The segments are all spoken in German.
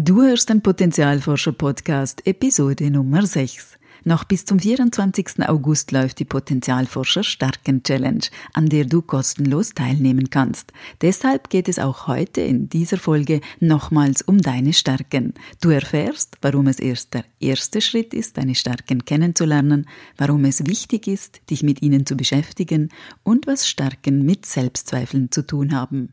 Du hörst den Potenzialforscher Podcast Episode Nummer 6. Noch bis zum 24. August läuft die Potenzialforscher Stärken Challenge, an der du kostenlos teilnehmen kannst. Deshalb geht es auch heute in dieser Folge nochmals um deine Stärken. Du erfährst, warum es erst der erste Schritt ist, deine Stärken kennenzulernen, warum es wichtig ist, dich mit ihnen zu beschäftigen und was Stärken mit Selbstzweifeln zu tun haben.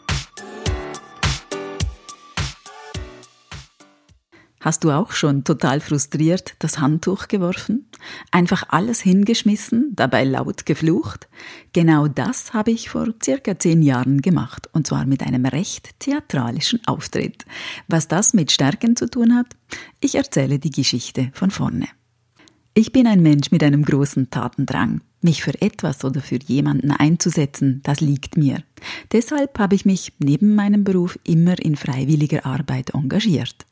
Hast du auch schon total frustriert das Handtuch geworfen? Einfach alles hingeschmissen, dabei laut geflucht? Genau das habe ich vor circa zehn Jahren gemacht, und zwar mit einem recht theatralischen Auftritt. Was das mit Stärken zu tun hat? Ich erzähle die Geschichte von vorne. Ich bin ein Mensch mit einem großen Tatendrang. Mich für etwas oder für jemanden einzusetzen, das liegt mir. Deshalb habe ich mich neben meinem Beruf immer in freiwilliger Arbeit engagiert.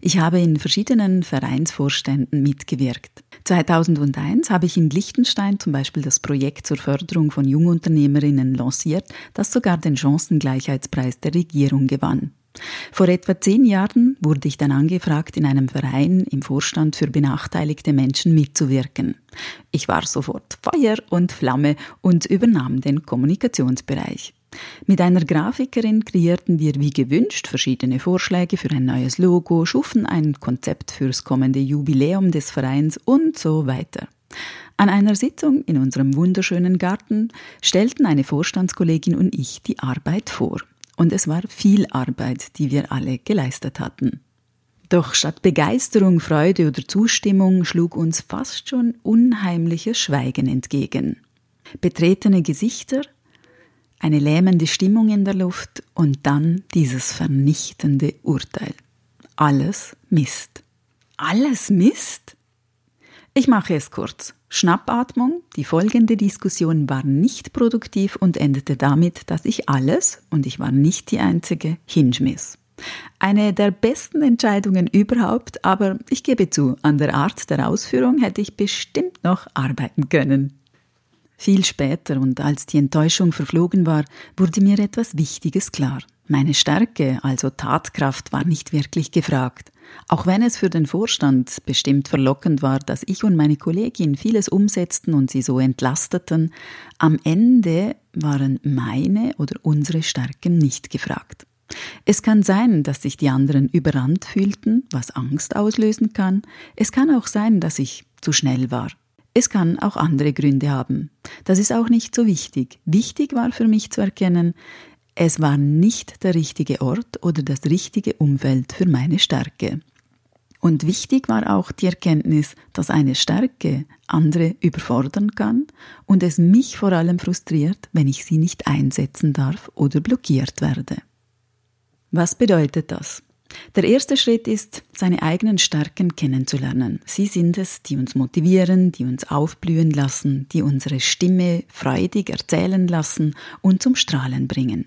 Ich habe in verschiedenen Vereinsvorständen mitgewirkt. 2001 habe ich in Liechtenstein zum Beispiel das Projekt zur Förderung von Jungunternehmerinnen lanciert, das sogar den Chancengleichheitspreis der Regierung gewann. Vor etwa zehn Jahren wurde ich dann angefragt, in einem Verein im Vorstand für benachteiligte Menschen mitzuwirken. Ich war sofort Feuer und Flamme und übernahm den Kommunikationsbereich. Mit einer Grafikerin kreierten wir wie gewünscht verschiedene Vorschläge für ein neues Logo, schufen ein Konzept fürs kommende Jubiläum des Vereins und so weiter. An einer Sitzung in unserem wunderschönen Garten stellten eine Vorstandskollegin und ich die Arbeit vor. Und es war viel Arbeit, die wir alle geleistet hatten. Doch statt Begeisterung, Freude oder Zustimmung schlug uns fast schon unheimliches Schweigen entgegen. Betretene Gesichter, eine lähmende Stimmung in der Luft und dann dieses vernichtende Urteil. Alles Mist. Alles Mist? Ich mache es kurz. Schnappatmung, die folgende Diskussion war nicht produktiv und endete damit, dass ich alles, und ich war nicht die Einzige, hinschmiss. Eine der besten Entscheidungen überhaupt, aber ich gebe zu, an der Art der Ausführung hätte ich bestimmt noch arbeiten können. Viel später und als die Enttäuschung verflogen war, wurde mir etwas Wichtiges klar. Meine Stärke, also Tatkraft, war nicht wirklich gefragt. Auch wenn es für den Vorstand bestimmt verlockend war, dass ich und meine Kollegin vieles umsetzten und sie so entlasteten, am Ende waren meine oder unsere Stärken nicht gefragt. Es kann sein, dass sich die anderen überrannt fühlten, was Angst auslösen kann. Es kann auch sein, dass ich zu schnell war. Es kann auch andere Gründe haben. Das ist auch nicht so wichtig. Wichtig war für mich zu erkennen, es war nicht der richtige Ort oder das richtige Umfeld für meine Stärke. Und wichtig war auch die Erkenntnis, dass eine Stärke andere überfordern kann und es mich vor allem frustriert, wenn ich sie nicht einsetzen darf oder blockiert werde. Was bedeutet das? Der erste Schritt ist, seine eigenen Stärken kennenzulernen. Sie sind es, die uns motivieren, die uns aufblühen lassen, die unsere Stimme freudig erzählen lassen und zum Strahlen bringen.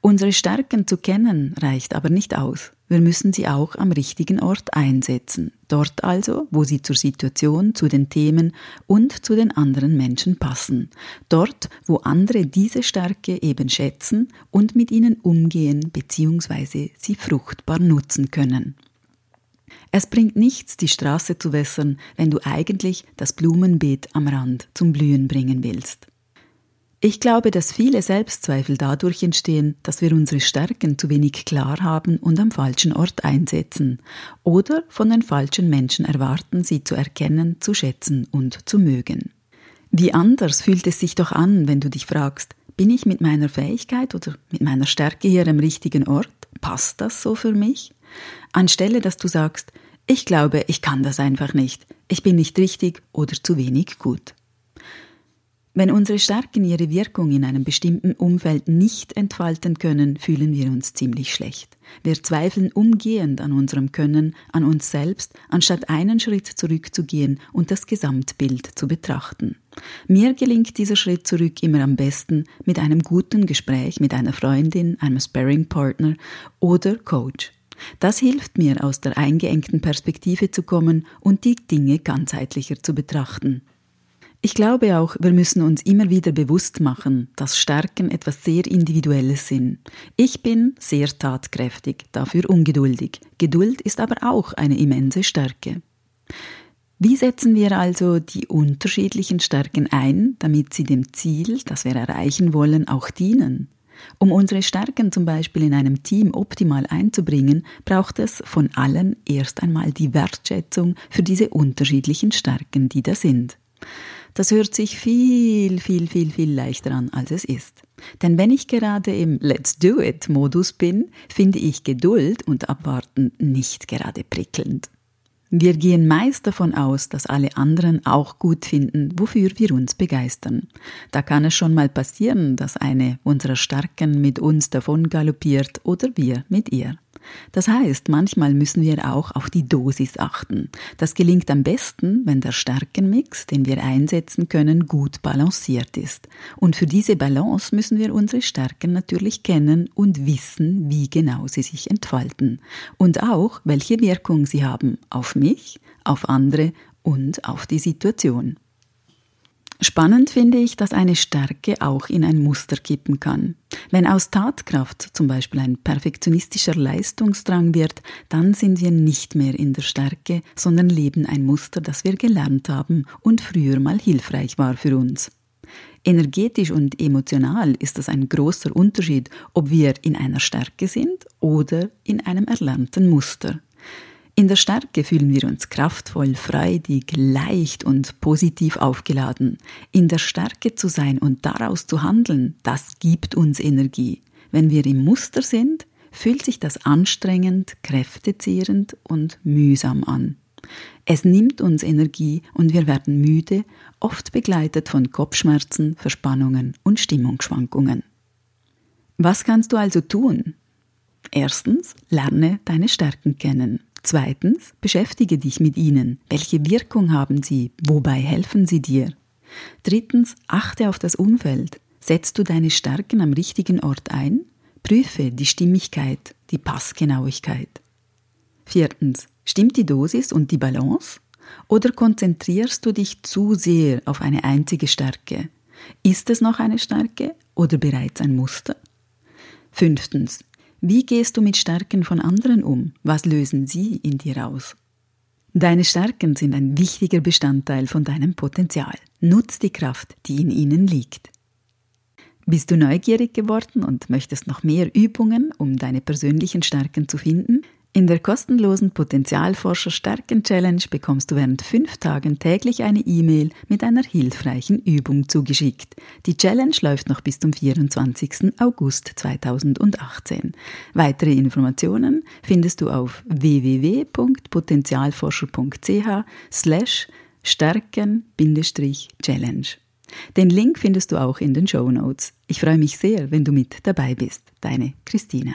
Unsere Stärken zu kennen reicht aber nicht aus. Wir müssen sie auch am richtigen Ort einsetzen. Dort also, wo sie zur Situation, zu den Themen und zu den anderen Menschen passen. Dort, wo andere diese Stärke eben schätzen und mit ihnen umgehen bzw. sie fruchtbar nutzen können. Es bringt nichts, die Straße zu wässern, wenn du eigentlich das Blumenbeet am Rand zum Blühen bringen willst. Ich glaube, dass viele Selbstzweifel dadurch entstehen, dass wir unsere Stärken zu wenig klar haben und am falschen Ort einsetzen oder von den falschen Menschen erwarten, sie zu erkennen, zu schätzen und zu mögen. Wie anders fühlt es sich doch an, wenn du dich fragst, bin ich mit meiner Fähigkeit oder mit meiner Stärke hier am richtigen Ort? Passt das so für mich? Anstelle, dass du sagst, ich glaube, ich kann das einfach nicht, ich bin nicht richtig oder zu wenig gut. Wenn unsere Stärken ihre Wirkung in einem bestimmten Umfeld nicht entfalten können, fühlen wir uns ziemlich schlecht. Wir zweifeln umgehend an unserem Können, an uns selbst, anstatt einen Schritt zurückzugehen und das Gesamtbild zu betrachten. Mir gelingt dieser Schritt zurück immer am besten mit einem guten Gespräch mit einer Freundin, einem Sparring-Partner oder Coach. Das hilft mir, aus der eingeengten Perspektive zu kommen und die Dinge ganzheitlicher zu betrachten. Ich glaube auch, wir müssen uns immer wieder bewusst machen, dass Stärken etwas sehr Individuelles sind. Ich bin sehr tatkräftig, dafür ungeduldig. Geduld ist aber auch eine immense Stärke. Wie setzen wir also die unterschiedlichen Stärken ein, damit sie dem Ziel, das wir erreichen wollen, auch dienen? Um unsere Stärken zum Beispiel in einem Team optimal einzubringen, braucht es von allen erst einmal die Wertschätzung für diese unterschiedlichen Stärken, die da sind. Das hört sich viel, viel, viel, viel leichter an, als es ist. Denn wenn ich gerade im Let's Do It Modus bin, finde ich Geduld und Abwarten nicht gerade prickelnd. Wir gehen meist davon aus, dass alle anderen auch gut finden, wofür wir uns begeistern. Da kann es schon mal passieren, dass eine unserer Starken mit uns davon galoppiert oder wir mit ihr. Das heißt, manchmal müssen wir auch auf die Dosis achten. Das gelingt am besten, wenn der Stärkenmix, den wir einsetzen können, gut balanciert ist. Und für diese Balance müssen wir unsere Stärken natürlich kennen und wissen, wie genau sie sich entfalten. Und auch, welche Wirkung sie haben auf mich, auf andere und auf die Situation. Spannend finde ich, dass eine Stärke auch in ein Muster kippen kann. Wenn aus Tatkraft zum Beispiel ein perfektionistischer Leistungsdrang wird, dann sind wir nicht mehr in der Stärke, sondern leben ein Muster, das wir gelernt haben und früher mal hilfreich war für uns. Energetisch und emotional ist das ein großer Unterschied, ob wir in einer Stärke sind oder in einem erlernten Muster. In der Stärke fühlen wir uns kraftvoll, freudig, leicht und positiv aufgeladen. In der Stärke zu sein und daraus zu handeln, das gibt uns Energie. Wenn wir im Muster sind, fühlt sich das anstrengend, kräftezehrend und mühsam an. Es nimmt uns Energie und wir werden müde, oft begleitet von Kopfschmerzen, Verspannungen und Stimmungsschwankungen. Was kannst du also tun? Erstens, lerne deine Stärken kennen. Zweitens, beschäftige dich mit ihnen. Welche Wirkung haben sie? Wobei helfen sie dir? Drittens, achte auf das Umfeld. Setzt du deine Stärken am richtigen Ort ein? Prüfe die Stimmigkeit, die Passgenauigkeit. Viertens, stimmt die Dosis und die Balance? Oder konzentrierst du dich zu sehr auf eine einzige Stärke? Ist es noch eine Stärke oder bereits ein Muster? Fünftens, wie gehst du mit Stärken von anderen um? Was lösen sie in dir aus? Deine Stärken sind ein wichtiger Bestandteil von deinem Potenzial. Nutz die Kraft, die in ihnen liegt. Bist du neugierig geworden und möchtest noch mehr Übungen, um deine persönlichen Stärken zu finden? In der kostenlosen Potenzialforscher Stärken Challenge bekommst du während fünf Tagen täglich eine E-Mail mit einer hilfreichen Übung zugeschickt. Die Challenge läuft noch bis zum 24. August 2018. Weitere Informationen findest du auf www.potenzialforscher.ch slash stärken-challenge. Den Link findest du auch in den Show Notes. Ich freue mich sehr, wenn du mit dabei bist. Deine Christina.